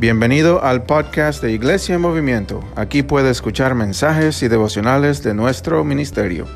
Bienvenido al podcast de Iglesia en Movimiento. Aquí puede escuchar mensajes y devocionales de nuestro ministerio.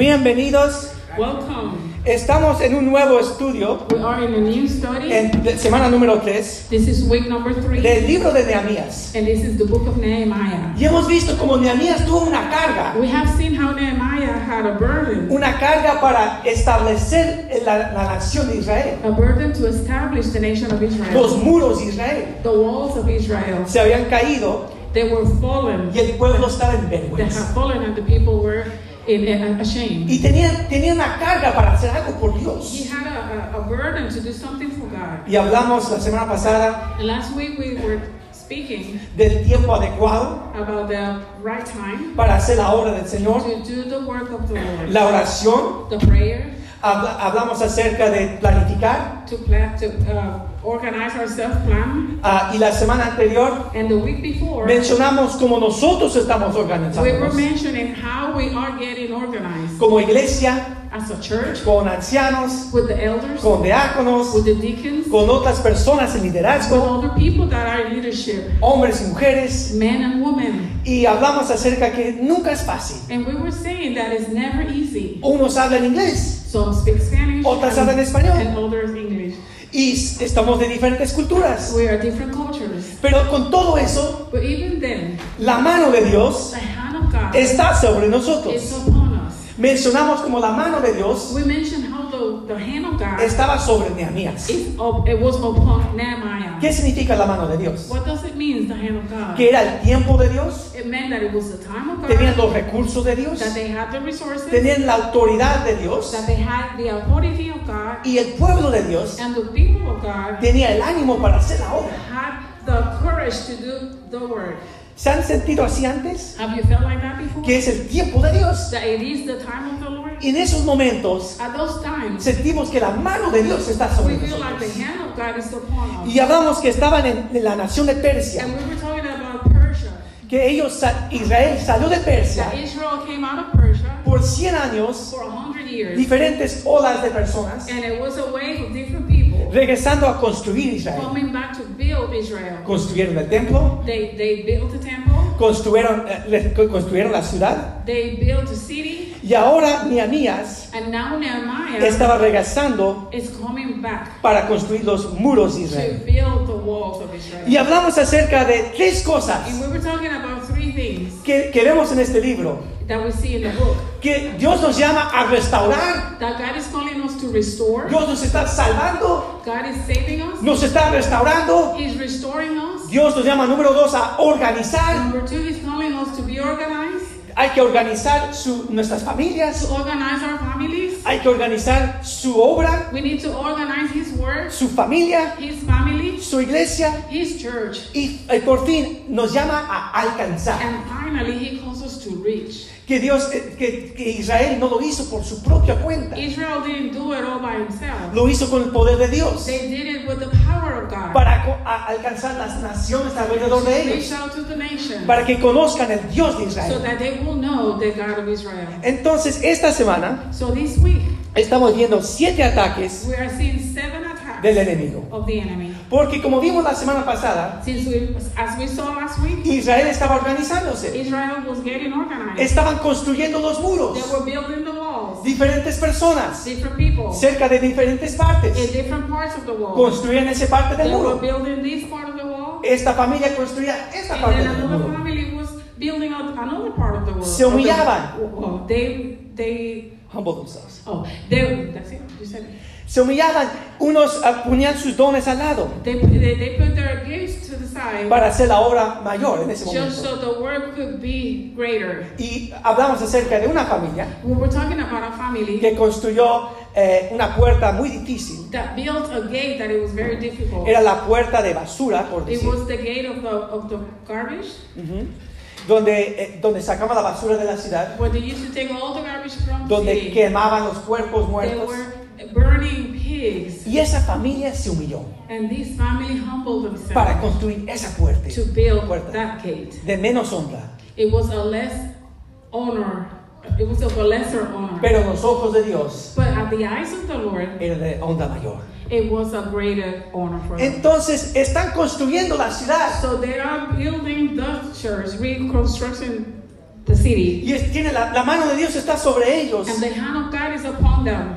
Bienvenidos. Welcome. Estamos en un nuevo estudio, We are in a new study. en semana número 3, This is week number three, del libro de Nehemías. and this is the book of Nehemiah. Y hemos visto como Nehemías tuvo una carga, We have seen how Nehemiah had a burden, una carga para establecer la, la nación de Israel, a burden to establish the nation of los Israel. muros de Israel. The walls of Israel, Se habían caído they were fallen. y el pueblo estaba en They vergüenza. fallen, and the people were in. Y tenían, tenían una carga para hacer algo por He Dios. had a, a, a burden to do something for God. Y hablamos la semana pasada And last week we were speaking del tiempo adecuado about the right time para hacer la obra del Señor, to do the work of the Lord. la oración. The prayer, Hablamos acerca de planificar. to plan, to uh, organize ourselves, plan. Ah, y la semana anterior And the week before, mencionamos cómo nosotros estamos how we are getting organized como iglesia, as a church con ancianos, with the elders, con diáconos, with the deacons, con otras personas en with liderazgo, people that are in leadership, hombres y mujeres. men and women. Y hablamos acerca que nunca es fácil. And we were saying that it's never easy. Unos hablan inglés Some speak Spanish, Otras hablan español. and others English. y estamos de diferentes culturas. We are different cultures. Pero con todo eso, But even then, la mano de Dios the hand of God está sobre is nosotros. upon us. Mencionamos como la mano de Dios We mentioned how the, the hand of God estaba sobre Nehemías. it was upon Nehemiah. ¿Qué significa la mano de Dios? What does it mean, the hand of God? Que era el tiempo de Dios, It meant that it was the time of God, tenían los recursos de Dios, that they had the resources, tenían la autoridad de Dios that they had the authority of God, y el pueblo de Dios and the people of God tenía el ánimo para hacer la obra. had the courage to do the work. ¿Se han sentido así antes? Have you felt like that before? Que es el tiempo de Dios. That it is the time of the Lord? En esos momentos sentimos que la mano de Dios está sobre nosotros. Y hablamos que estaban en, la nación de Persia, And we were talking about Persia. que ellos, Israel salió de Persia That Israel came out of Persia por 100 años, diferentes olas de personas, And it was a wave of different people regresando a construir Israel. coming back to build Israel. Construyeron el templo, They, they built a temple, construyeron, eh, construyeron la ciudad, y ahora Nehemías and now Nehemiah estaba regresando is coming back para construir los muros de to Israel. Y hablamos acerca de tres cosas And we were talking about three things que, que vemos en este libro, that we see in the book. que Dios nos llama a restaurar, That God is calling us to restore, Dios nos está salvando, God is saving us, nos está restaurando, He's restoring us. Dios nos llama número dos a organizar, Number two, He's calling us to be organized, hay que organizar su- nuestras familias, to organize our families. hay que organizar su obra, We need to organize His work, su familia, His family, su iglesia, His church. y eh, por fin nos llama a alcanzar. And finally, He calls us to reach. Que Dios, eh, que, que Israel no lo hizo por su propia cuenta, Israel didn't do it all by himself. lo hizo con el poder de Dios They did it with the power of God. para alcanzar las naciones alrededor de ellos, to the nation para que conozcan el Dios de so Israel. that they will know the God of Israel. Entonces, esta semana So this week, estamos viendo siete ataques we are seeing seven del enemigo. of the enemy. Porque como vimos la semana pasada, Since we, as we saw last week, Israel estaba organizándose. Israel was getting organized. Estaban construyendo los muros. They were building the walls. Diferentes personas, Different people cerca de diferentes in partes, different parts of the wall. construían esa parte del They were muro. building this part of the wall, Esta familia construía esta and parte del muro. family was building another part of the wall. Se humillaban. Oh, they, they Humble themselves. Oh, they, that's it. You said it. Se humillaban, unos ponían sus dones al lado They, they, they put their gifts to the side para hacer la obra mayor en ese momento. so the work could be greater. Y hablamos acerca de una familia We were talking about a family que construyó eh, una puerta muy difícil. that built a gate that it was very difficult. Era la puerta de basura, por It decir, was the gate of the of the garbage donde, eh, donde sacaban la basura de la ciudad, where they used to take all the garbage from the donde quemaban los cuerpos muertos. Pigs, Y esa familia se humilló and this family humbled para themselves construir esa puerta to build puerta that gate. de menos honra. It was a less honor It was of a lesser honor. pero en los ojos de Dios but at the eyes of the Lord, era de onda mayor. it was a greater honor for them. Entonces están construyendo la ciudad So they are building the church, reconstructing the city. y tiene la, la mano de Dios está sobre ellos. And the hand of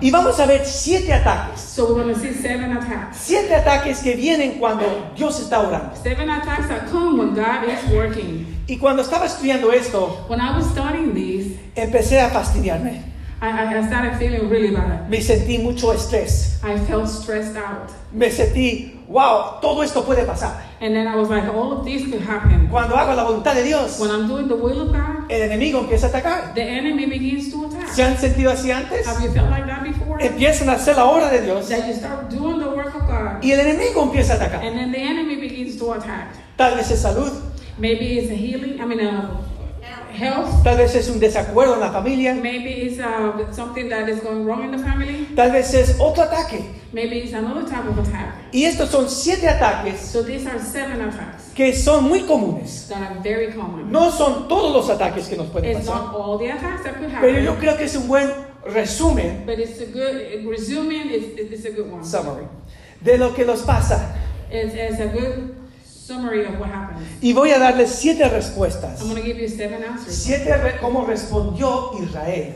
Y vamos a ver siete ataques. So we're going to see seven attacks. Siete ataques que vienen cuando Dios está orando. Seven attacks that come when God is working. Y cuando estaba estudiando esto, When I was studying these, empecé a fastidiarme. I I started feeling really bad. Me sentí mucho estrés. I felt stressed out. Me sentí, wow, todo esto puede pasar. And then I was like, all of this could happen. Cuando hago la voluntad de Dios, When I'm doing the will of God, el enemigo empieza a atacar. the enemy begins to attack. ¿Se han sentido así antes? Have you felt like that before? Empiezan a hacer la obra de Dios That you start doing the work of God, y el enemigo empieza a atacar. and then the enemy begins to attack. Tal vez es salud, Maybe it's a healing, I mean, uh, health. tal vez es un desacuerdo en la familia, Maybe it's uh, something that is going wrong in the family. tal vez es otro ataque. Maybe it's another type of attack. Y estos son siete ataques So these are seven attacks que son muy comunes. that are very common. No son todos los ataques que nos pueden It's pasar, not all the attacks that could pero yo happen, creo que es un buen resumen, but it's a good, resuming, it's, it's a good one. summary, de lo que nos pasa. It's, it's a good summary of what happens. Y voy a darles siete respuestas. I'm going to give you seven answers. Siete re- cómo respondió Israel.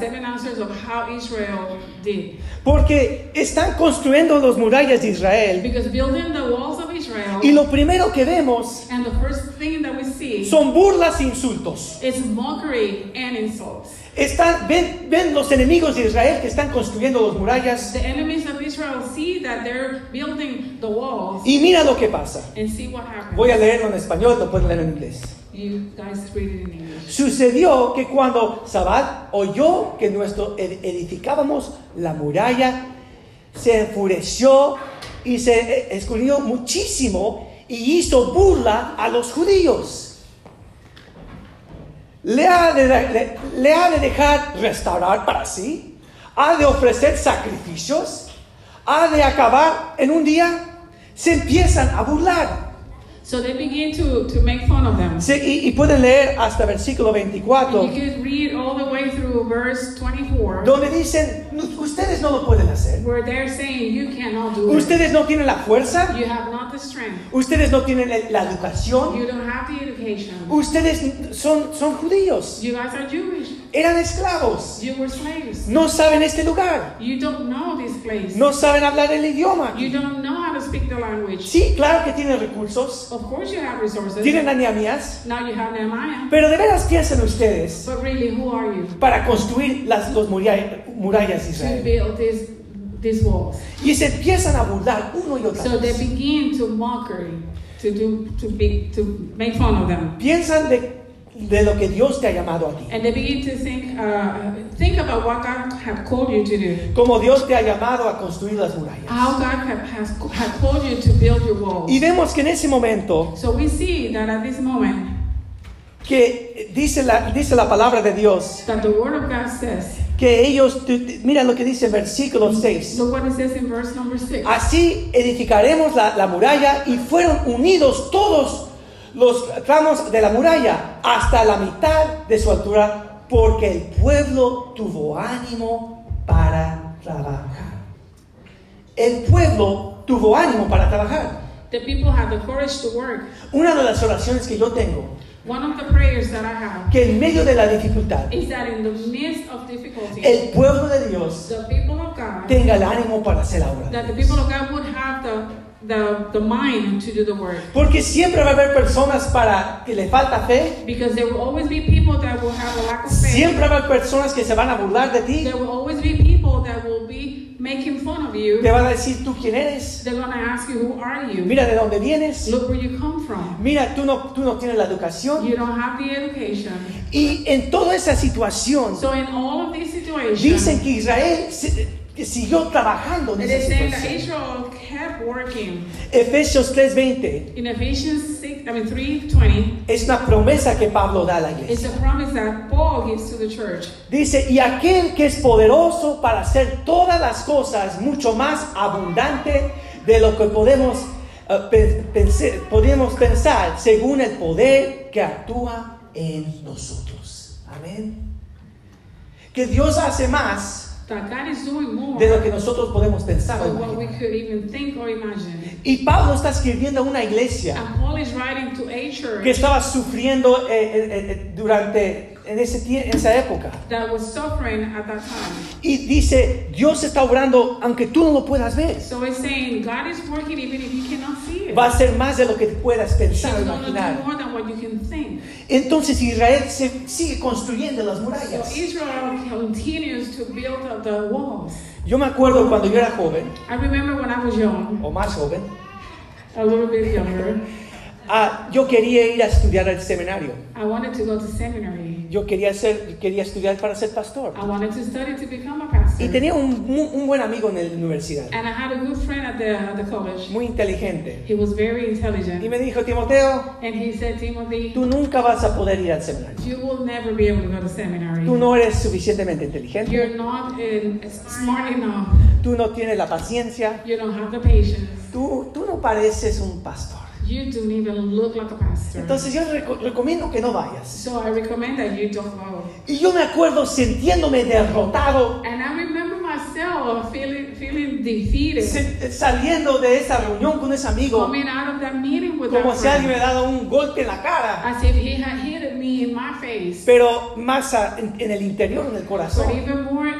Seven answers of how Israel did. Porque están construyendo las murallas de Israel. Because building the walls of Israel, Y lo primero que vemos and the first thing that we see son burlas e insultos. is mockery and insults. Están, ven, ven los enemigos de Israel que están construyendo las murallas. The enemies of Israel see that they're building the walls Y mira lo que pasa. and see what happens. Voy a leerlo en español, lo pueden leer en inglés. You guys read it in English. Sucedió que cuando Sabat oyó que nuestro ed- edificábamos la muralla, se enfureció y se eh, escondió muchísimo y hizo burla a los judíos. ¿Le ha, de, dejar restaurar para sí? ¿Ha de ofrecer sacrificios? ¿Ha de acabar en un día? Se empiezan a burlar. So they begin to, to make fun of them. Sí, y, y pueden leer hasta versículo 24. And you could read all the way through verse 24, donde dicen, "No, ustedes no lo pueden hacer. where they're saying you cannot do it. Ustedes no tienen la fuerza, You have not the strength. ustedes no tienen la educación, You don't have the education. ustedes son, son judíos, You guys are Jewish. eran esclavos, You were slaves. no saben este lugar, You don't know this place. no saben hablar el idioma. You don't know how to speak the language. Sí, claro que tienen recursos, Of course you have resources. tienen a Nehemías, Now you have Nehemiah. pero de veras piensan ustedes But really, who are you para construir las los muralla- murallas de to Israel. build this, these walls? Y se empiezan a burlar uno y otra So they begin to mockery, to do, to be, to make fun of them. Piensan de, de lo que Dios te ha llamado a ti. And they begin to think, uh, think about what God have called you to do. Como Dios te ha llamado a construir las murallas. How God have, has have called you to build your walls. Y vemos que en ese momento So we see that at this moment, que dice la, dice la palabra de Dios that the Word of God says, que ellos, mira lo que dice en versículo 6. look what it says in verse number 6. Así edificaremos la, la muralla y fueron unidos todos los tramos de la muralla hasta la mitad de su altura porque el pueblo tuvo ánimo para trabajar. El pueblo tuvo ánimo para trabajar. The people have the courage to work. Una de las oraciones que yo tengo, One of the prayers that I have que en medio de la dificultad, is that in the midst of difficulty, el pueblo de Dios the people of God, tenga el ánimo para hacer la obra. that the people of God would have the, the, the mind to do the work. Porque siempre va a haber personas para que le falta fe, Because there will always be people that will have a lack of faith. siempre va a haber personas que se van a burlar de ti, There will always be people that will be making fun of you. te van a decir tú quién eres, They're going to ask you, who are you? mira de dónde vienes, Look where you come from. mira tú no, tú no tienes la educación. You don't have the education. Y en toda esa situación So in all of these situations, dicen que Israel que siguió trabajando en esa situación. Israel kept working. Efesios 3:20 In Ephesians 6, I mean 3:20, es una promesa que Pablo da a la it's iglesia. a promise that Paul gives to the church. Dice, y aquel que es poderoso para hacer todas las cosas mucho más abundante de lo que podemos, pe- pense- podemos pensar según el poder que actúa en nosotros. Amén. que Dios hace más that God is doing more de lo que nosotros podemos pensar. o than what we imaginar. could even think or imagine. Y Pablo está escribiendo a una iglesia And Paul is writing to a church que estaba sufriendo eh, eh, eh, durante en, ese en esa época. that was suffering at that time. Y dice, Dios está obrando aunque tú no lo puedas ver. So it's saying God is working even if you cannot see it. Va a ser más de lo que puedas pensar o imaginar. more than what you can. Entonces Israel se sigue construyendo las So murallas. Israel continues to build up the walls. Yo me acuerdo cuando yo era joven, I remember when I was young, o más joven, a little bit younger, ah, yo quería ir a estudiar al seminario. I wanted to go to seminary. Yo quería, ser, quería estudiar para ser pastor. I wanted to study to become a pastor. Y tenía un, buen amigo en la universidad, And I had a good friend at the, at the college. muy inteligente. He was very Y intelligent. me dijo, Timoteo, And he said, Timothy, tú nunca vas a poder ir al seminario. you will never be able to go to seminary. Tú no eres suficientemente inteligente. You're not uh, smart enough. Tú no tienes la paciencia. You don't have the patience. Tú, tú no pareces un pastor. You don't even look like a pastor. Entonces yo reco- recomiendo que no vayas. So I recommend that you don't go. Y yo me acuerdo sintiéndome derrotado, And I remember myself feeling feeling defeated, se- saliendo de esa reunión con ese amigo, coming out of that meeting with como si alguien me friend, dado un golpe en la cara, as if he had hit me in my face. pero más en, en el interior, en el But corazón. even more,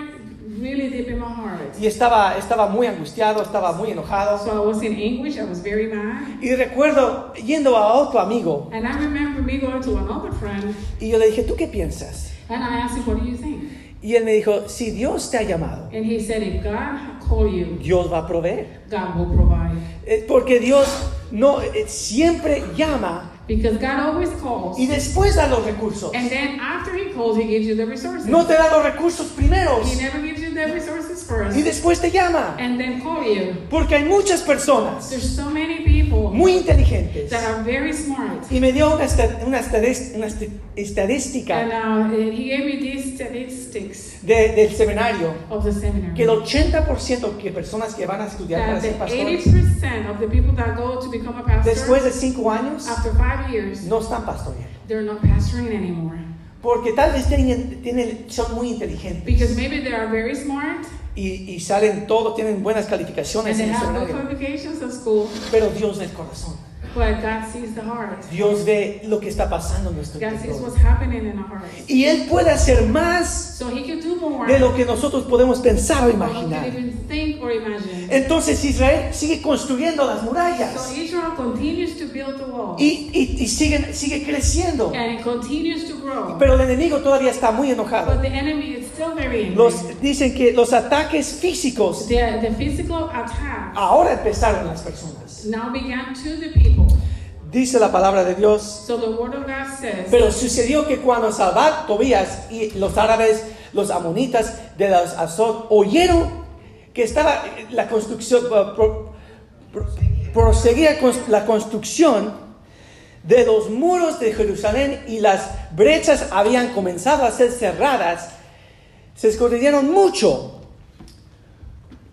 really deep in my heart. Y estaba, estaba muy angustiado, estaba muy enojado. So I was in anguish. I was very mad. Y recuerdo yendo a otro amigo And I remember me going to another friend, y yo le dije, ¿tú qué piensas? and I asked him, "What do you think?" Y él me dijo, si Dios te ha llamado, And he said, "If God called you, Dios va a proveer. God will provide." Eh, Porque Dios no, eh, siempre llama Because God always calls, y después da los recursos. and then after He calls, He gives you the resources. No te da los recursos primeros He never gives you the resources first, y después te llama. and then call you. Porque hay muchas personas There's so many people muy inteligentes. that are very smart. Y me dio una, una estadística And uh, he gave me these statistics de- del seminario of the que el 80% que personas que van a estudiar para that ser the pastores 80% of the people that go to become a pastor después de cinco años after five years no están pastoreando. they're not pastoring anymore Porque tal vez tienen, tienen- son muy inteligentes because maybe they are very smart y, y salen todo, tienen buenas calificaciones and they en have good at school Pero Dios ve el corazón. But God sees the heart Dios ve lo que está pasando en nuestro God sees interior. what's happening in our hearts Y Él puede hacer más so He can do more de lo que nosotros podemos pensar o imaginar. even think or imagine Entonces Israel sigue construyendo las so murallas Israel continues to build the wall y, y, y sigue, sigue creciendo. and it continues to grow Pero el enemigo todavía está muy but enojado. the enemy is still very angry Los, dicen que los ataques físicos the, the physical attack ahora empezaron las personas. Now began to the people. Dice la palabra de Dios. So the word of God says, Pero sucedió que cuando Salvat, Tobías y los árabes, los amonitas de las Azot oyeron que estaba la construcción, uh, pro- pro- proseguía con la construcción de los muros de Jerusalén y las brechas habían comenzado a ser cerradas, se escondieron mucho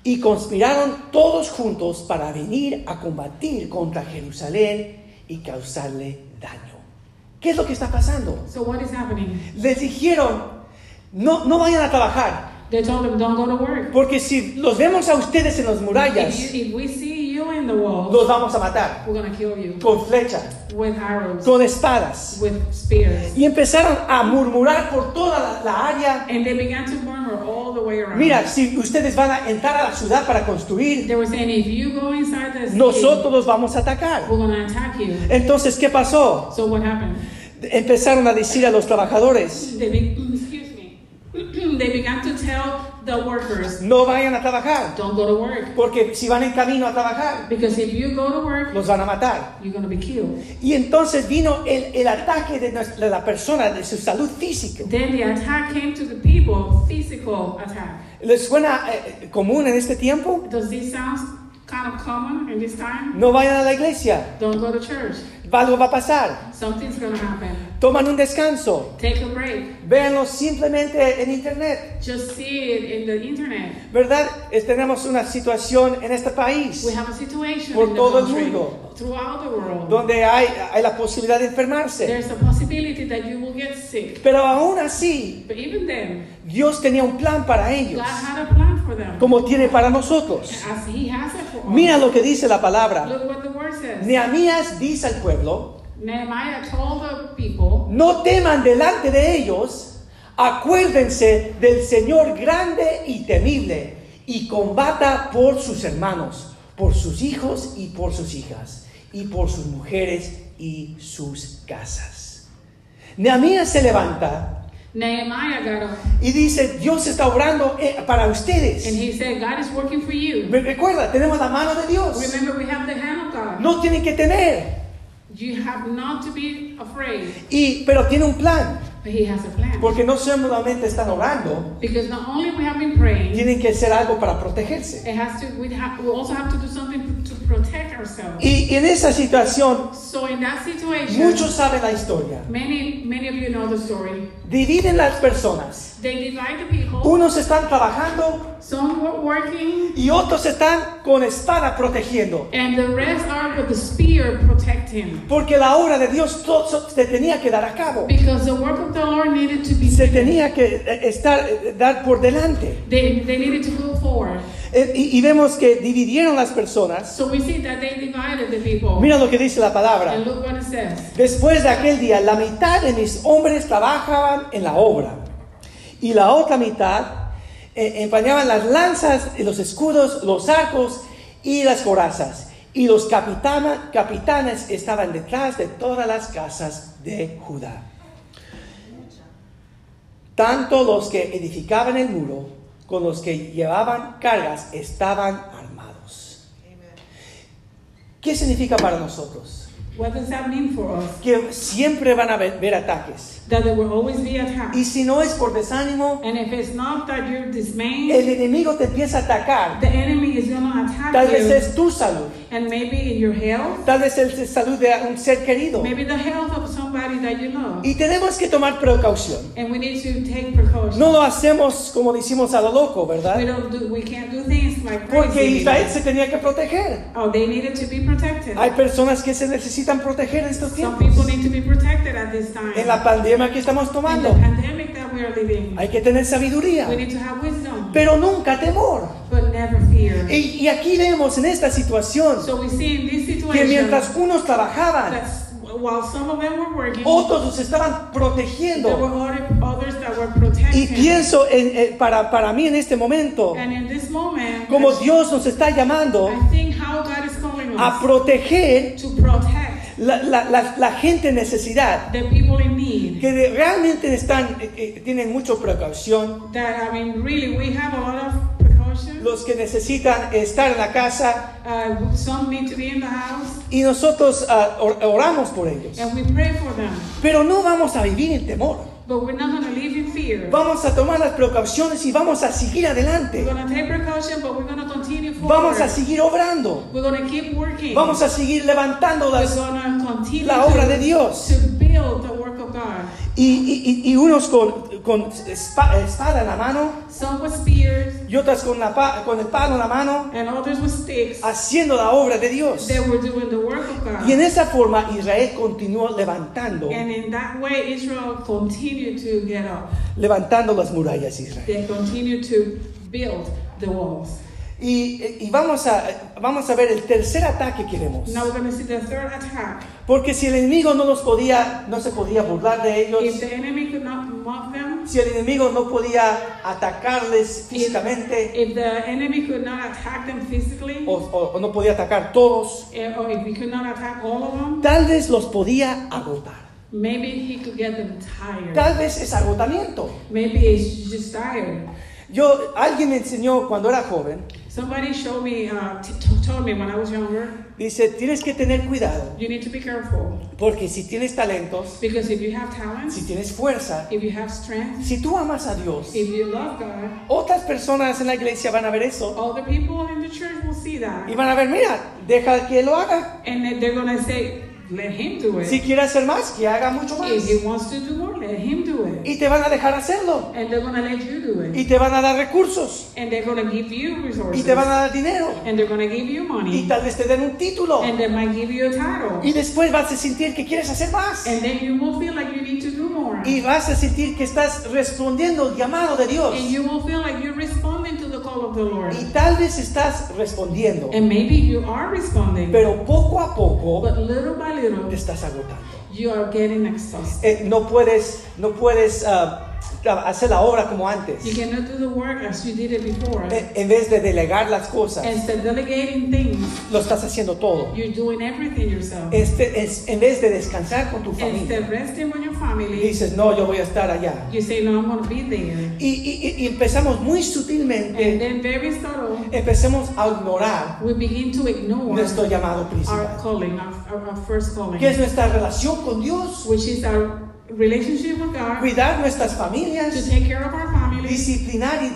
y conspiraron todos juntos para venir a combatir contra Jerusalén y causarle daño. ¿Qué es lo que está pasando? so what is happening? Les dijeron, no, no vayan a trabajar, They told them, don't go to work. porque si los vemos a ustedes en las If, murallas, you, if we see you in the wall, los vamos a matar we're kill you con flechas, with arrows, con espadas. with spears. Y empezaron a murmurar por toda la, la área. And they began to murmur way around. Mira, si ustedes van a entrar a la ciudad para construir, They were saying, if you go inside the city, nosotros los vamos a atacar. we're going to attack you. Entonces, ¿qué pasó? So what happened? Empezaron a decir a los trabajadores, They be, excuse me. they began to the workers, no vayan a trabajar, don't go to work. porque si van en camino a trabajar, Because if you go to work, los van a matar. you're going to be killed. Y entonces vino el, el ataque de, nuestra- de la persona, de su salud física. Then the attack came to the people, physical attack. ¿Les suena eh, común en este tiempo? Does this sound kind of common in this time? No vayan a la iglesia, Don't go to church. Algo va a pasar. Something's to happen. Toman un descanso. Take a break. Véanlo simplemente en internet. Just see it in the internet. ¿Verdad? Es- tenemos una situación en este país We have a situation Por in the todo el mundo. throughout the world. donde hay, hay la posibilidad de enfermarse. There's a possibility that you will get sick. Pero aún así, But even then, Dios tenía un plan para ellos, God had a plan for them. como tiene para nosotros. As He has it for us. Mira lo que dice la palabra. Look what the Nehemías dice al pueblo, Nehemiah told the people, no teman delante de ellos, acuérdense del Señor grande y temible, y combata por sus hermanos, por sus hijos y por sus hijas, y por sus mujeres y sus casas. Nehemías se levanta Nehemiah got up y dice, Dios está obrando eh, para and ustedes. he said, God is working for you. Recuerda, tenemos la mano de Dios. Remember, we have the hand of God. No tienen que temer. You have not to be afraid, Y, pero tiene un plan, but He has a plan. porque no solamente están orando, Because not only we have been praying, tienen que hacer algo para protegerse. it has to. We have. We also have to do something to protect ourselves. Y en esa situación, So in that situation, muchos saben la historia. many many of you know the story. Dividen las personas. They divide the people. Unos están trabajando Some were working, y otros están con espada protegiendo. and the rest are with the spear protecting. Porque la obra de Dios se tenía que dar a cabo. Because the work of the Lord needed to be. Se tenía que eh, estar, eh, dar por delante. They, they needed to go forward. Eh, Y, y vemos que dividieron las personas. So we see that they divided the people. Mira lo que dice la palabra. And look what it says. Después de aquel día, la mitad de mis hombres trabajaban en la obra y la otra mitad eh, empañaban las lanzas, y los escudos, los arcos y las corazas. Y los capitana- capitanes estaban detrás de todas las casas de Judá. Tanto los que edificaban el muro como los que llevaban cargas estaban armados. ¿Qué significa para nosotros? What does that mean for us? que siempre van a ver, ver ataques. That there will always be attacks. Y si no es por desánimo, And if it's not that you're dismayed, el enemigo te empieza a atacar. the enemy is attack Tal vez you. es tu salud, And maybe in your health, tal vez es la salud de un ser querido. maybe the health of somebody that you love. Y tenemos que tomar precaución. And we need to take precautions. No lo hacemos como decimos a lo loco, We ¿verdad? don't do, we can't do things like Porque crazy. Israel se tenía que proteger. Oh, they needed to be protected. Hay personas que se necesitan proteger en estos Some tiempos. people need to be protected at this time. En la pandemia que estamos In the tomando, pandemic that we are living, hay que tener sabiduría, we need to have wisdom, pero nunca temor. but never fear. Y, y aquí vemos en esta situación So we see in this que situation mientras unos trabajaban, while some of them were working, otros los estaban there were protegiendo. that were Y pienso en, eh, para, para mí en este momento, And in this moment, como Dios nos está llamando I think how God is calling a us proteger to protect la, la- la- la gente en necesidad, the people in need. que de- realmente están, eh, eh, tienen mucha precaución, That I mean, really, we have a lot of precautions. los que necesitan estar en la casa Uh, some need to be in the house, y nosotros ah, or- oramos por ellos. and we pray for them. Pero no vamos a vivir en temor. But we're not going to live in fear. Vamos a tomar las precauciones y vamos a seguir We're adelante. going to take precaution, but we're going to continue forward. Vamos a seguir obrando. We're going to keep working. Vamos a seguir levantando We're las, going to continue la obra to, de Dios. to build the work of God. Y- y unos con, con espa- espada en la mano Some with spears, y otras con, la con el palo en la mano, and others with sticks. haciendo la obra de Dios. They were doing the work of God. Y en esa forma Israel continuó levantando, And in that way, Israel continued to get up. levantando las murallas de Israel. They continued to build the walls. Y, y vamos, a, vamos a ver el tercer ataque que vemos. Now we're going to see the third attack. Porque si el enemigo no los podía, no se podía burlar de If ellos, the enemy could not mock them, si el enemigo no podía atacarles físicamente if the enemy could not attack them physically, o, o- o no podía atacar todos, eh, or if he could not attack all of them, tal vez los podía agotar. maybe he could get them tired. Tal vez es agotamiento. Maybe he's just tired. Yo, alguien me enseñó cuando era joven, Somebody showed me, uh, told me when I was younger, dice, tienes que tener cuidado, you need to be careful porque si tienes talentos, because if you have talents, si tienes fuerza, if you have strength, si tú amas a Dios, if you love God, otras personas en la iglesia van a ver eso the people in the church will see that. y van a ver, mira, deja que lo haga. And they're going to say, let him do it. Si quiere hacer más, que haga mucho más. If he wants to do more, let him do it. Y te van a dejar hacerlo. And they're gonna let you do Y it. te van a dar recursos. And they're gonna give you Y resources. te van a dar dinero. And they're gonna give you Y money. tal vez te den un título. And they might give you a title. Y después vas a sentir que quieres hacer más. And then you will feel like you need to do more. Y vas a sentir que estás respondiendo al llamado de Dios. And you will feel like you're responding to the call of the Lord. Y tal vez estás respondiendo. And maybe you are responding. Pero poco a poco But little by little, te estás agotando. you are getting exhausted. Eh, no puedes, no puedes ah, hacer la obra como antes. You cannot do the work as you did it before. En vez de delegar las cosas, Instead of delegating things, lo estás haciendo todo. you're doing everything yourself. Este, es, en vez de descansar con tu familia, Instead resting your family, dices, no, yo voy a estar allá. you say, no, I'm going to be there. Y, y- y empezamos muy And sutilmente, then very subtle, empecemos a ignorar we begin to ignore nuestro llamado our principal, calling, our, our, our first calling, que es nuestra relación con Dios, which is our relationship with God, cuidar nuestras to familias, take care of our families, disciplinar y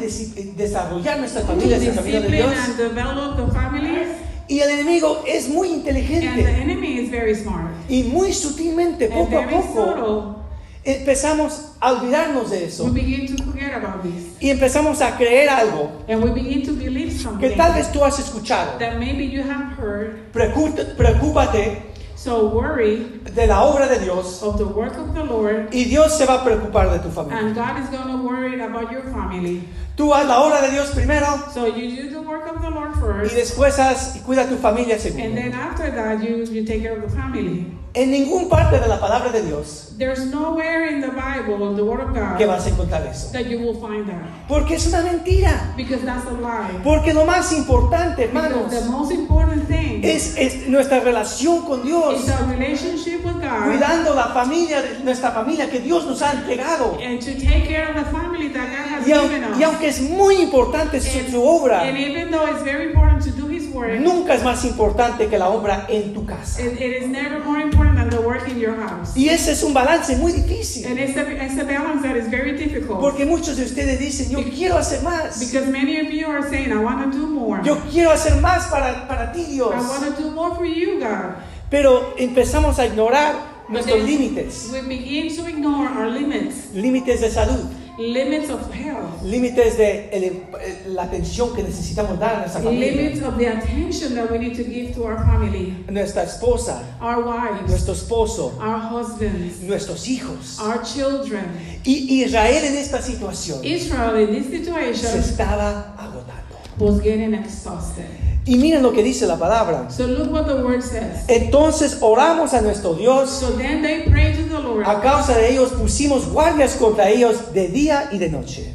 desarrollar nuestras to familias en el camino de Dios. and develop the families. Y el enemigo es muy And the inteligente enemy is very smart. y muy sutilmente, And poco a poco, subtle, empezamos a olvidarnos de we eso begin to forget about this. y empezamos a creer algo And we begin to believe que something tal vez tú has escuchado. that maybe you have heard. Preocúpate So worry de la obra de Dios of the work of the Lord, y Dios se va a preocupar de tu familia. and God is going to worry about your family. Tú haz la obra de Dios primero So you do the work of the Lord y first, después haz y cuida a tu familia and then after that, you, you take care of the family. En ningún parte de la palabra de Dios There's nowhere in the Bible, in the Word of que God, vas a encontrar eso. that you will find that. Porque es una mentira. Because that's a lie. Porque lo más importante, Because hermanos, the most important thing es, es nuestra relación con Dios. is our relationship with God Cuidando la familia, nuestra familia que Dios nos ha entregado. and to take care of the family that God has Y, au- given us. y aunque es muy importante su, su obra, And even though it's very important to do work, nunca es más importante que la obra en tu casa. it, it is never more important than the work in your house. Y ese es un balance muy difícil. And it's a, it's a balance that is very difficult. Porque muchos de ustedes dicen, yo quiero hacer más. Because many of you are saying, I want to do more. Yo quiero hacer más para, para ti, Dios. I want to do more for you, God. Pero empezamos a ignorar But nuestros límites. We begin to ignore our limits, Límites de salud. Limits of health, Límites de el- la atención que necesitamos dar a nuestra familia. limits of the attention that we need to give to our family, Nuestra esposa, our wives, nuestro esposo, our husbands, nuestros hijos. our children. Y Israel en esta situación Israel in this se situation estaba agotando. was getting exhausted. Y miren lo que dice la palabra. So look what the word says. Entonces oramos a nuestro Dios. So then they prayed to the Lord. A causa de ellos pusimos guardias contra ellos de día y de noche.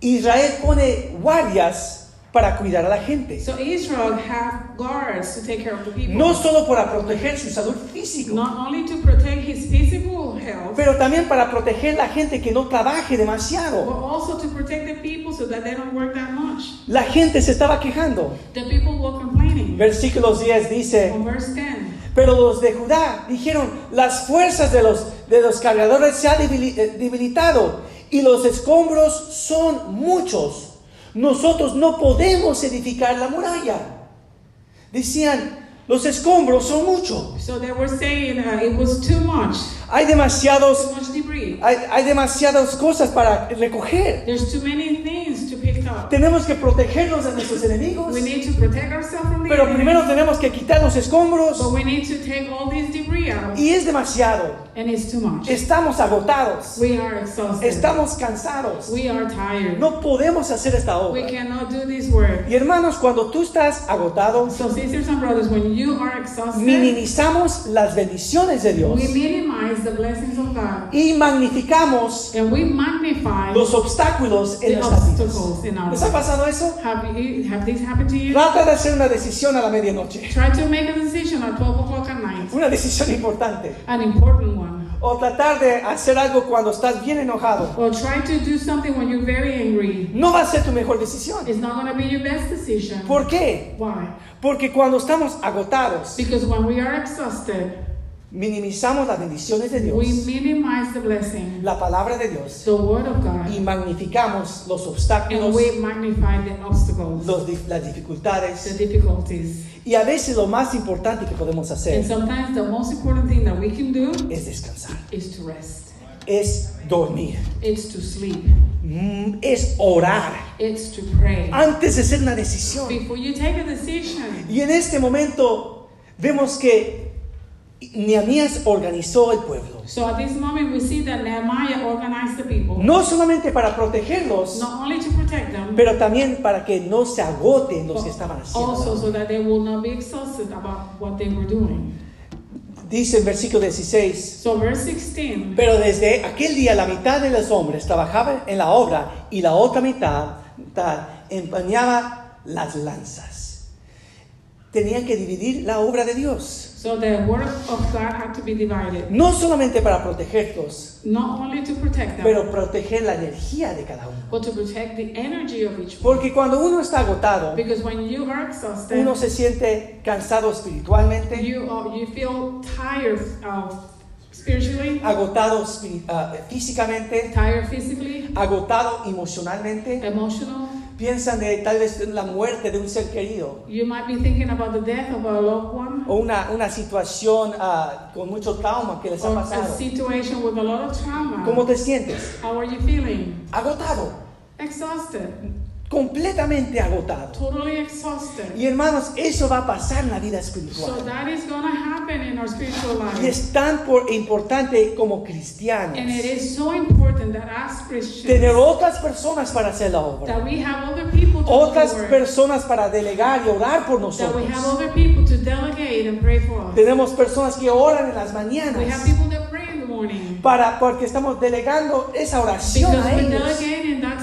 Israel pone guardias para cuidar a la gente. So Israel have guards to take care of the people. No solo para proteger su salud física, Not only to protect his physical health, pero también para proteger la gente que no trabaje but demasiado. also to protect the people so that they don't work that much. La gente se estaba quejando. The people were complaining. Versículos 10 dice, On verse 10. pero los de Judá dijeron, las fuerzas de los, de los cargadores se han eh, debilitado y los escombros son muchos. Nosotros no podemos edificar la muralla. Decían, los escombros son muchos. So they were saying uh, it was too much, Hay demasiados, too much debris. hay, hay demasiadas cosas para recoger. There's too many things to pick up. Tenemos que protegernos de nuestros enemigos. We need to protect ourselves from the Pero primero tenemos que quitar los escombros. but we need to take all this debris out, Y es demasiado. and it's too much. Estamos agotados. We are exhausted. Estamos cansados. We are tired. No podemos hacer esta We obra. cannot do this work. Y hermanos, cuando tú estás agotado, So sisters and brothers, when you are exhausted, minimizamos las bendiciones de Dios we minimize the blessings of God, y magnificamos and we magnify. los obstáculos en The nuestras vidas. ¿Les ha pasado eso? Have you have this happened to you? Trata de hacer una decisión a la medianoche. Try to make a decision at 12 o'clock at night, Una decisión importante. an important one. O tratar de hacer algo cuando estás bien enojado. Or try to do something when you're very angry. No va a ser tu mejor decisión. It's not going to be your best decision. ¿Por qué? Why? Porque cuando estamos agotados, Because when we are exhausted, minimizamos las bendiciones de we Dios, minimize the blessing, la palabra de Dios, the word of God, y magnificamos los and obstáculos, we magnify the obstacles, los las the dificultades. difficulties. Y a veces lo más importante que podemos hacer sometimes the most important thing that we can do es descansar, is to rest. es dormir, It's to sleep. mm, es orar It's to pray. antes de hacer una decisión. Before you take a decision. Y en este momento vemos que Nehemías organizó el pueblo, So at this moment, we see that Nehemiah organized the people, no solamente para protegerlos, not only to protect them, pero también para que no se agoten los but que estaban also haciendo. so that they will not be exhausted about what they were doing. Dice en versículo 16, So verse 16, pero desde aquel día la mitad de los hombres trabajaban en la obra y la otra mitad, mitad empeñaba las lanzas. Tenían que dividir la obra de Dios, so the word of God had to be divided, no solamente para protegerlos, not only to protect them, pero proteger la energía de cada uno. but to protect the energy of each one. Porque cuando uno está agotado, Because when you are exhausted, uno se siente cansado espiritualmente, you feel tired of spiritually, agotado ah, físicamente, tired physically, agotado emocionalmente, emotional. Piensan de tal vez la muerte de un ser querido You might be thinking about the death of a loved one o una, una situación ah, con mucho trauma que les ha or a pasado. situation with a lot of trauma. ¿Cómo te sientes? How are you feeling? Agotado, Exhausted, completamente agotado. totally exhausted. Y hermanos, eso va a pasar en la vida So espiritual. that is to happen in our spiritual Y life. es tan por- importante como cristianos And it is so important that as Christians, tener otras personas para hacer la obra. that we have other people to otras do personas para delegar y orar por that we have nosotros. other people to delegate and pray for us. Tenemos personas que oran en las We have mañanas people that pray in the morning para porque estamos delegando esa oración because a we're ellos. delegating that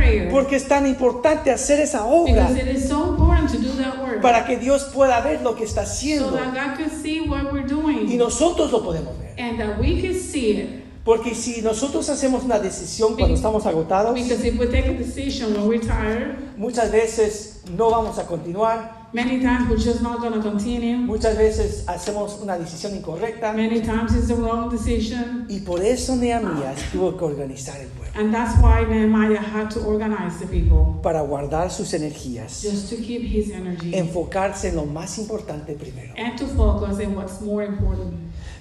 prayer. Porque es tan importante hacer esa obra Because it is so important to do that work. para que Dios pueda ver lo que está so haciendo that God could see what we're y doing nosotros lo podemos ver. and that we can see it. Porque si nosotros hacemos una decisión cuando estamos agotados, Because if we take a decision when we're tired, muchas veces no vamos a continuar, many times we're just not going to continue. muchas veces hacemos una decisión incorrecta Many times it's the wrong decision. y por eso Nehemías tuvo que organizar el And that's why Nehemiah had to organize the people para guardar sus energías. just to keep his energy enfocarse en lo más importante primero. and to focus on what's more important.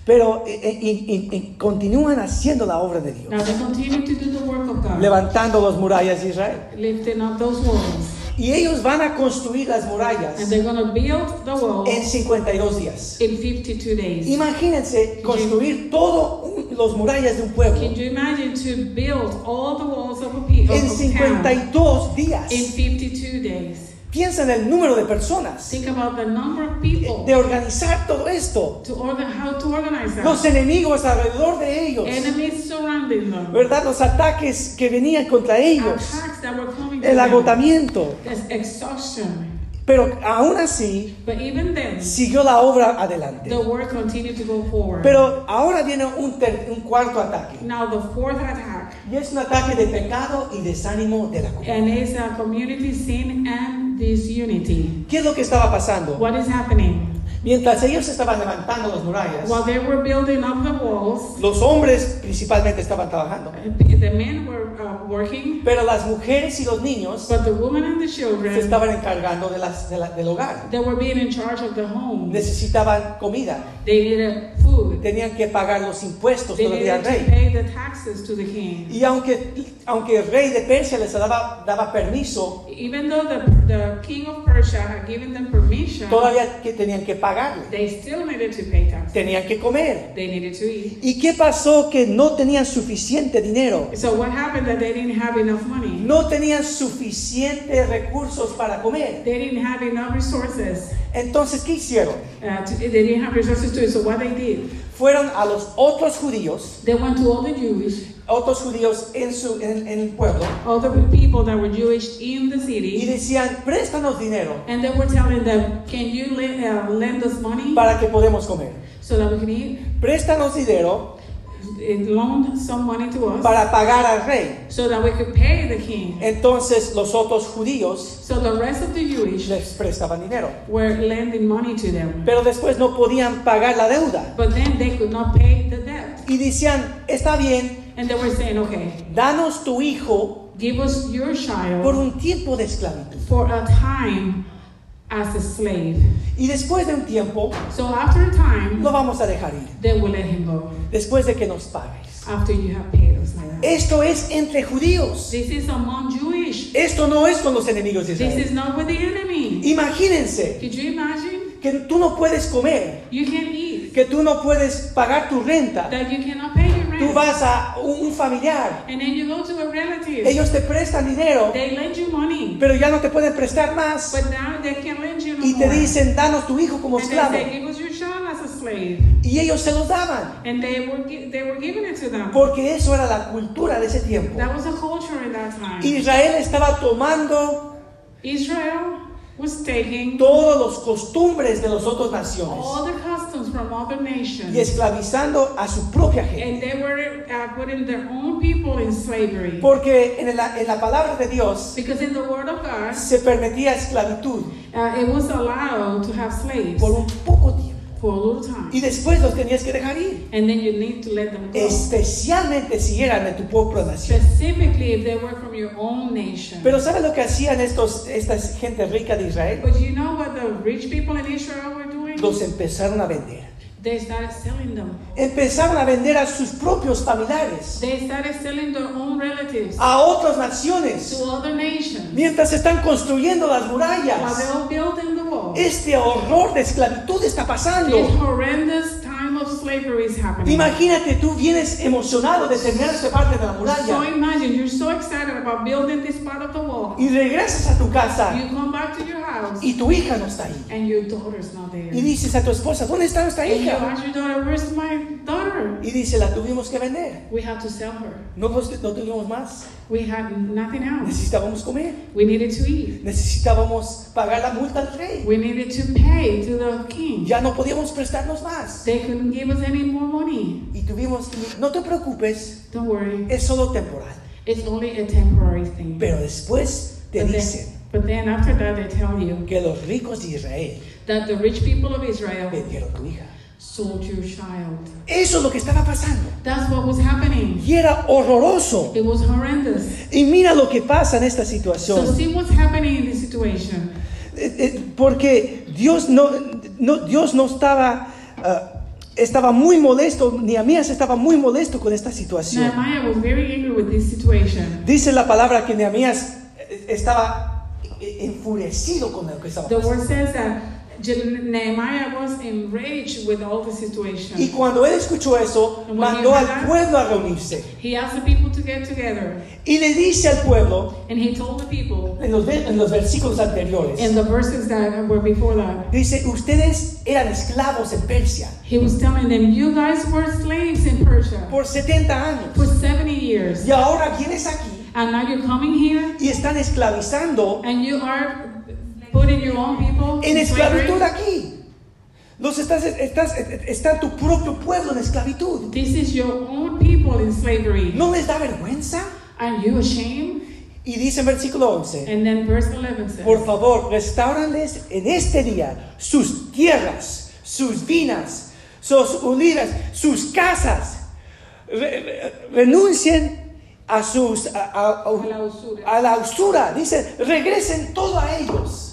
Pero eh, eh, y- y- y continúan haciendo la obra de Dios, Now they continue to do the work of God, levantando las murallas de Israel. lifting up those walls. Y ellos van a construir las And murallas they're going to build the wall en 52 días. in 52 days. Imagínense construir todos los murallas de un pueblo Can you imagine to build all the walls of a people en of town 52 días. in 52 days? Piensa en el número de personas, Think about the number of people de organizar todo esto. to organ how to organize that. Los enemigos alrededor de ellos, Enemies surrounding them. ¿verdad? Los ataques que venían contra ellos, Attacks that were coming to el agotamiento. Exhaustion. Pero aún así, But even then, siguió la obra adelante. the work continued to go forward. Pero ahora viene un, cuarto ataque. now the fourth attack, Y es un ataque de pecado y desánimo de la comunidad. and it's a community sin and disunity. ¿Qué es lo que estaba pasando? What is happening? Mientras ellos estaban levantando las murallas, While they were building up the walls, los hombres principalmente estaban trabajando. the men were uh, working, Pero las mujeres y los niños but the women and the se children, estaban encargando de las, de la- del hogar. they were being in charge of the home. Necesitaban comida. They needed food. Tenían que pagar los impuestos They todavía al to rey. pay the taxes to the king. Y aunque, aunque el rey de Persia les daba, daba permiso, Even though the, the king of Persia had given them permission, todavía que tenían que pagarle. they still needed to pay taxes. Tenían que comer. They needed to eat. ¿Y qué pasó? Que no tenían suficiente dinero. So what happened that they didn't have enough money? No tenían suficientes recursos para comer. They didn't have enough resources. Entonces, ¿qué hicieron? Uh, to, they didn't have resources to it. So what they did, Fueron a los otros judíos, they went to all the Jewish, otros judíos en, su, en, en el pueblo, the people that were Jewish in the y city, decían, préstanos dinero and they were telling them, "Can you lend, uh, lend us money para que podamos comer. so that we can eat? Préstanos dinero loaned some money to us para pagar al rey. so that we could pay the king. Entonces los otros judíos So the rest of the Jewish les prestaban dinero. were lending money to them. Pero después no podían pagar la deuda. But then they could not pay the debt. Y decían, está bien, And they were saying, okay, danos tu hijo give us your por child un tiempo de esclavitud. for a time as a slave. Y después de un tiempo, So after a time, lo vamos a dejar ir. they will let him go. Después de que nos pagues. After you have paid us. Esto es entre judíos. This is among Jewish. Esto no es con los enemigos de This Israel. is not with the enemy. Imagínense Could you imagine? que tú no puedes comer, You can eat, que tú no puedes pagar tu renta. that you cannot pay your Tú vas a un familiar, And then you go to a relative. ellos te prestan dinero, They lend you money. pero ya no te pueden prestar más. But now they can lend you no Y te more. dicen, danos tu hijo como And esclavo. they say, your child as a slave. Y ellos se los daban, And they were, gi- they were giving it to them. porque eso era la cultura de ese tiempo. That was a culture in that time. Israel estaba tomando Israel was taking todos los costumbres de las otras naciones all the from other nations. y esclavizando a su propia gente. And they were uh, putting their own people in slavery. Porque en la, en la palabra de Dios Because in the Word of God, se permitía esclavitud uh, it was allowed to have slaves por un poco tiempo. for a little time. Y después los tenías que dejar ir. And then you need to let them go. Especialmente si eran de tu propia nación. Specifically if they were from your own nation. Pero ¿sabes lo que hacían estos, esta gente rica de Israel? But you know what the rich people in Israel were doing? Los empezaron a vender. They started selling them. Empezaron a vender a sus propios familiares, They started selling their own relatives a otras naciones, to other nations mientras están construyendo las while they murallas. were building the wall. Este horror de esclavitud está This pasando. horrendous slavery is happening. Imagínate, tú vienes emocionado de terminar esta parte de la So muralla imagine you're so excited about building this part of the wall. y regresas a tu casa You come back to your house y tu hija no está ahí. and your daughter's not there. Y dices a tu esposa, ¿dónde está nuestra And you hija? ask your daughter, where's my daughter? Y dice, la tuvimos que vender. We had to sell her. No, no tuvimos más. We had nothing else. Necesitábamos comer. We needed to eat. Necesitábamos pagar la multa al rey. We needed to pay to the king. Ya no podíamos prestarnos más. They couldn't give us any more money. Y tuvimos, no te preocupes, Don't worry. es solo temporal. It's only a temporary thing. Pero después te But dicen then, but then after that, they tell you que los ricos de Israel that the rich people of Israel vendieron tu hija. sold your child. Eso es lo que estaba pasando. That's what was happening. Y era horroroso. It was horrendous. Y mira lo que pasa en esta So situación. see what's happening in this situation. Eh, eh, Porque Dios no, no, Dios no estaba, ah, estaba muy molesto, Nehemías estaba muy molesto con esta situación. Was very angry with this situation. Dice la palabra que Nehemías eh, estaba enfurecido con lo que estaba The pasando. word says that Nehemiah was enraged with all the Y situation. cuando él escuchó eso, And when he mandó al pueblo a reunirse. He asked the people to get together Y le dice al pueblo, and he told the people en los, ve- en los versículos anteriores, in the verses that were before that, dice, ustedes eran esclavos en Persia he was telling them, You guys were slaves in Persia por 70 años. for 70 years. Y ahora vienes aquí And now you're coming here y están esclavizando and you are putting your own people en esclavitud aquí. Los estás, estás, está tu propio pueblo en esclavitud. This is your own people in slavery. ¿No les da vergüenza? Are you ashamed? Y dice en versículo 11, And then verse 11 says, por favor, restauranles en este día sus tierras, sus vinas, sus olivas, sus casas. Re- re- renuncien a sus a, a- a- A la usura. a la usura. Dice, regresen todo a ellos.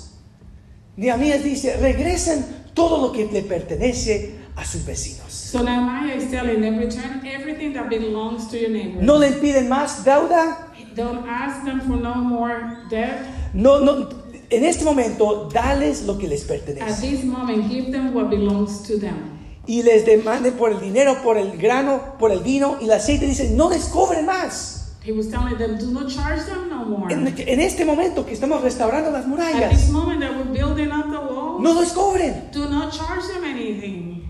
Nehemías dice, regresen todo lo que le pertenece a sus vecinos. So Nehemiah is telling them, return everything that belongs to your neighbor. No le piden más deuda. Don't ask them for no more debt. No, no, en este momento, dales lo que les At pertenece. this moment, give them what belongs to them. Y les demanden por el dinero, por el grano, por el vino y el aceite. Dicen, no les cobren más. He was telling them, do not charge them no more. En, en este momento que estamos restaurando las At this murallas, moment that we're building up the wall, no les cobren. do not charge them anything.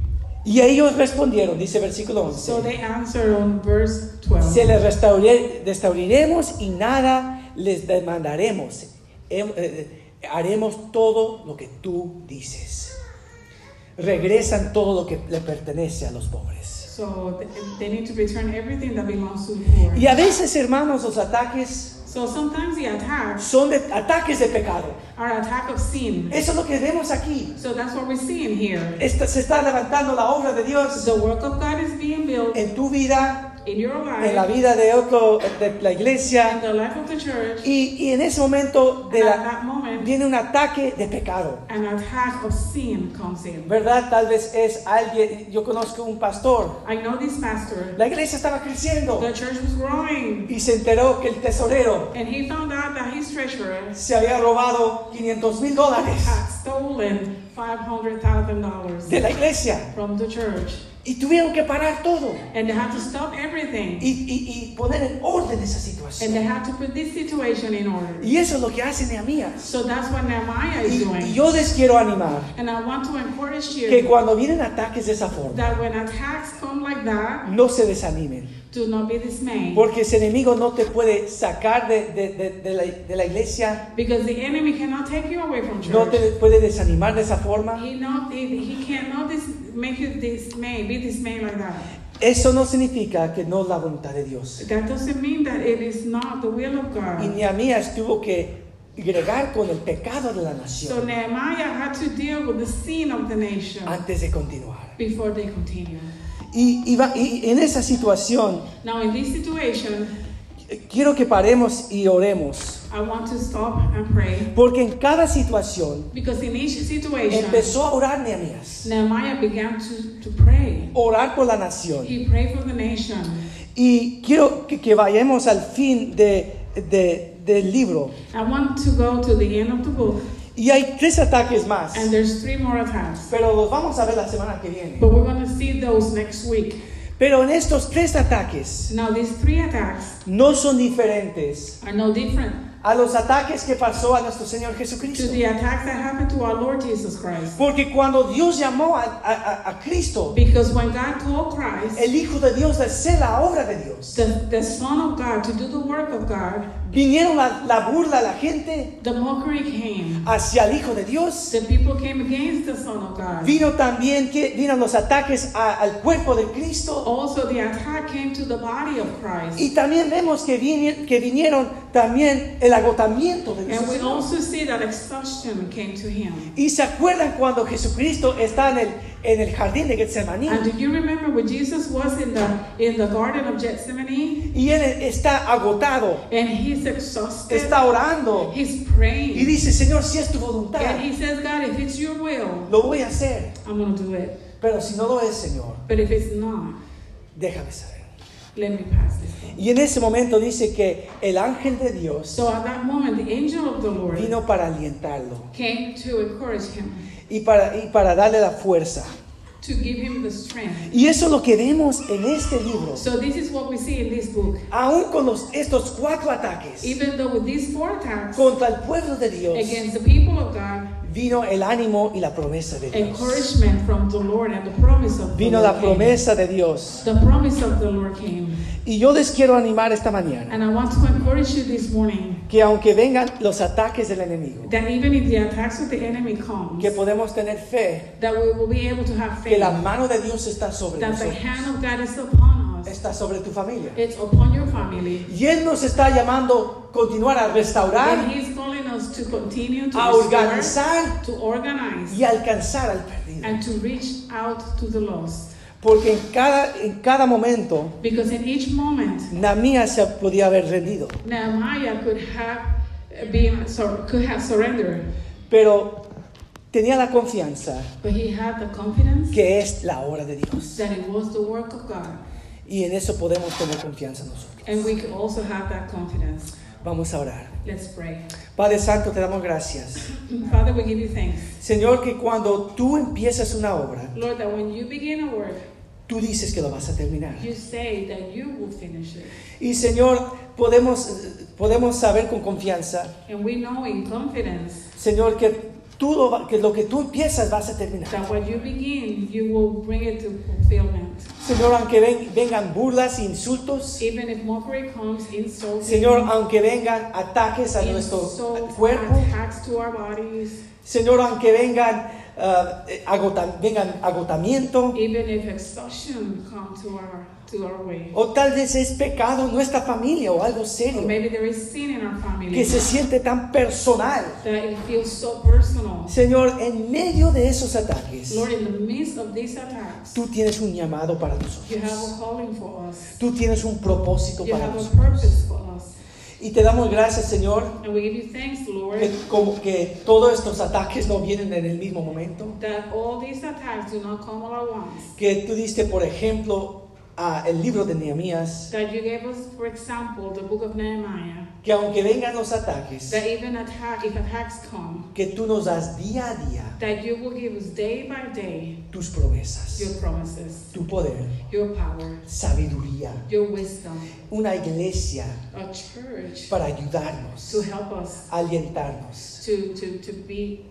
Y ellos respondieron, dice versículo So 11. they answer on verse 12. Se les restaure- restauraremos y nada les demandaremos. Hem- eh, haremos todo lo que tú dices. Regresan todo lo que le pertenece a los pobres. So th- they need to return everything that belongs to the poor. Y a veces, hermanos, los ataques So sometimes the attacks son de, ataques de pecado. are attack of sin. Eso es lo que vemos aquí. So that's what we're seeing here. Esta- se está levantando la obra de Dios The work of God is being built en tu vida, in your en la life, vida de otro, de la in iglesia. the life of the church, Y, y en ese momento de la, moment, viene un ataque de pecado. an attack of sin comes in. ¿Verdad? Tal vez es alguien, yo conozco un pastor. I know this pastor. La iglesia estaba creciendo The church was growing, y se enteró que el tesorero and he found out that his treasurer se había robado 500 mil dólares had stolen $500,000 de la iglesia. from the church. Y tuvieron que parar todo And they had to stop everything. y, y- y poner en orden esa And situación. they had to put this situation in order. Y eso es lo que hace Nehemías. So that's what Nehemiah is Y, y doing. yo les quiero animar And I want to encourage que you cuando vienen ataques de esa forma, that when attacks come like that, no se desanimen. Do not be dismayed. Porque ese enemigo no te puede sacar de, de- de- la, de la iglesia, Because the enemy cannot take you away from no te church. puede desanimar de esa forma. He not he, he cannot dis, make you dismay, be dismayed like that. Eso no significa que no es la voluntad de Dios. That doesn't mean that it is not the will of Y God. Nehemías tuvo que gregar con el pecado de la So nación Nehemiah had to deal with the sin of the nation antes de continuar. before they continue. Y, y va- y en esa situación, Now in this situation, quiero que paremos y oremos. I want to stop and pray Porque en cada situación because in each situation, empezó a orar Nehemías. Nehemiah began to, to pray. Orar por la nación. He prayed for the nation. Y quiero que, que vayamos al fin de, de- del libro. I want to go to the end of the book, Y hay tres ataques más. and there's three more attacks. Pero los vamos a ver la semana que viene. But we're going to see those next week. Pero en estos tres ataques Now, these three attacks no son diferentes are no different a los ataques que pasó a nuestro Señor to Jesucristo. the attacks that happened to our Lord Jesus Christ. Porque cuando Dios llamó a, a- a- a Cristo, Because when God called Christ, el Hijo de Dios, de hacer la obra de Dios, the, the Son of God, to do the work of God, vinieron la, la burla a la gente the mockery came. hacia el Hijo de Dios. The people came against the Son of God. Vino también que vino los ataques a- al cuerpo de Cristo. Also, the attack came to the body of Christ. Y también vemos que, vini- que vinieron también el agotamiento de And we Jesús. also see that exhaustion came to him. Y se acuerdan cuando Jesucristo está en el, en el jardín de Getsemaní And do you remember when Jesus was in the in the Garden of Gethsemane y él está agotado, and he's exhausted? está orando He's y praying. dice, Señor, si es tu voluntad, And he says, God, if it's your will, lo voy a hacer. I'm going to do it. Pero si no lo es, Señor, But if it's not, déjame saber. Let me pass this. Y en ese momento dice que el ángel de Dios So at that moment, the angel of the Lord vino para alientarlo came to encourage him, y para, y para darle la fuerza. to give him the strength. Y eso es lo que vemos en este libro. So this is what we see in this book. Aún con los, estos cuatro ataques Even though with these four attacks contra el pueblo de Dios, against the people of God, vino el ánimo y la promesa de Dios. encouragement from the Lord and the promise of the Vino la came. promesa de Dios. Y yo les quiero animar esta mañana And I want to encourage you this morning que aunque vengan los ataques del enemigo, that even if the attacks of the enemy come, que podemos tener fe that we will be able to have que la mano de Dios está sobre nosotros, está sobre tu familia. It's upon your family. Y Él nos está llamando a continuar a And restaurar, He's calling us to continue to a restore, organizar to organize, y alcanzar al perdido. and to reach out to the lost. Porque en cada, en cada momento, Because in each moment, Namías se podía haber rendido, Nehemiah could have been sur- could have surrendered, pero tenía la confianza but he had the confidence que es la obra de Dios. that it was the work of God, Y en eso podemos tener confianza nosotros. and we could also have that confidence. Vamos a orar. Let's pray. Padre Santo, te damos gracias. Father, we give you thanks. Señor, que cuando tú empiezas una obra, Lord, that when you begin a work, tú dices que lo vas a terminar. you say that you will finish it. Y Señor, podemos, podemos saber con confianza, And we know in confidence Señor, que, tú lo, que lo que tú empiezas vas a terminar. that what you begin, you will bring it to fulfillment. Señor, aunque ven- vengan burlas, insultos, Even if mockery comes, insults, Señor, aunque vengan ataques a nuestro cuerpo, attacks to our bodies, Señor, aunque vengan eh, agota- vengan agotamiento, even if exhaustion come to our to our way. o tal vez es pecado en nuestra familia o algo Or serio maybe there is sin in our family que se siente tan personal. that it feels so personal. Señor, en medio de esos ataques, Lord, in the midst of these attacks, tú tienes un llamado para you have nosotros. a calling for us. Tú tienes un propósito You para have a nosotros. purpose for us. Y te damos gracias, Señor, And we give you thanks, Lord, que, como que todos estos ataques no vienen en el mismo momento. that all these attacks do not come all at once. Que tú diste, por ejemplo, el libro de Nehemías, That you gave us, for example, the book of Nehemiah, que aunque vengan los ataques, that even attack, if attacks come, que tú nos das día a día that you will give us day by day tus promesas, your promises, tu poder, your power, sabiduría, your wisdom, una iglesia a church para ayudarnos, to help us alientarnos. to, to, to be.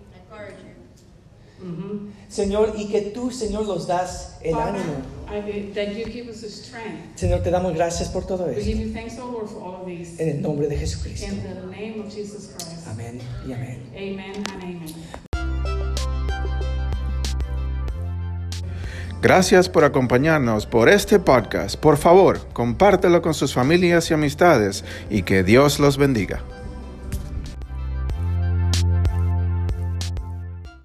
Mhm. Señor, y que tú, Señor, los das el Father, ánimo. I- that you give us the strength. Señor, te damos gracias por todo We esto. give you thanks, O Lord, for all of these. En el nombre de Jesucristo. In the name of Jesus Christ. Amén y amén. Amen and amen. Gracias por acompañarnos por este podcast. Por favor, compártelo con sus familias y amistades y que Dios los bendiga.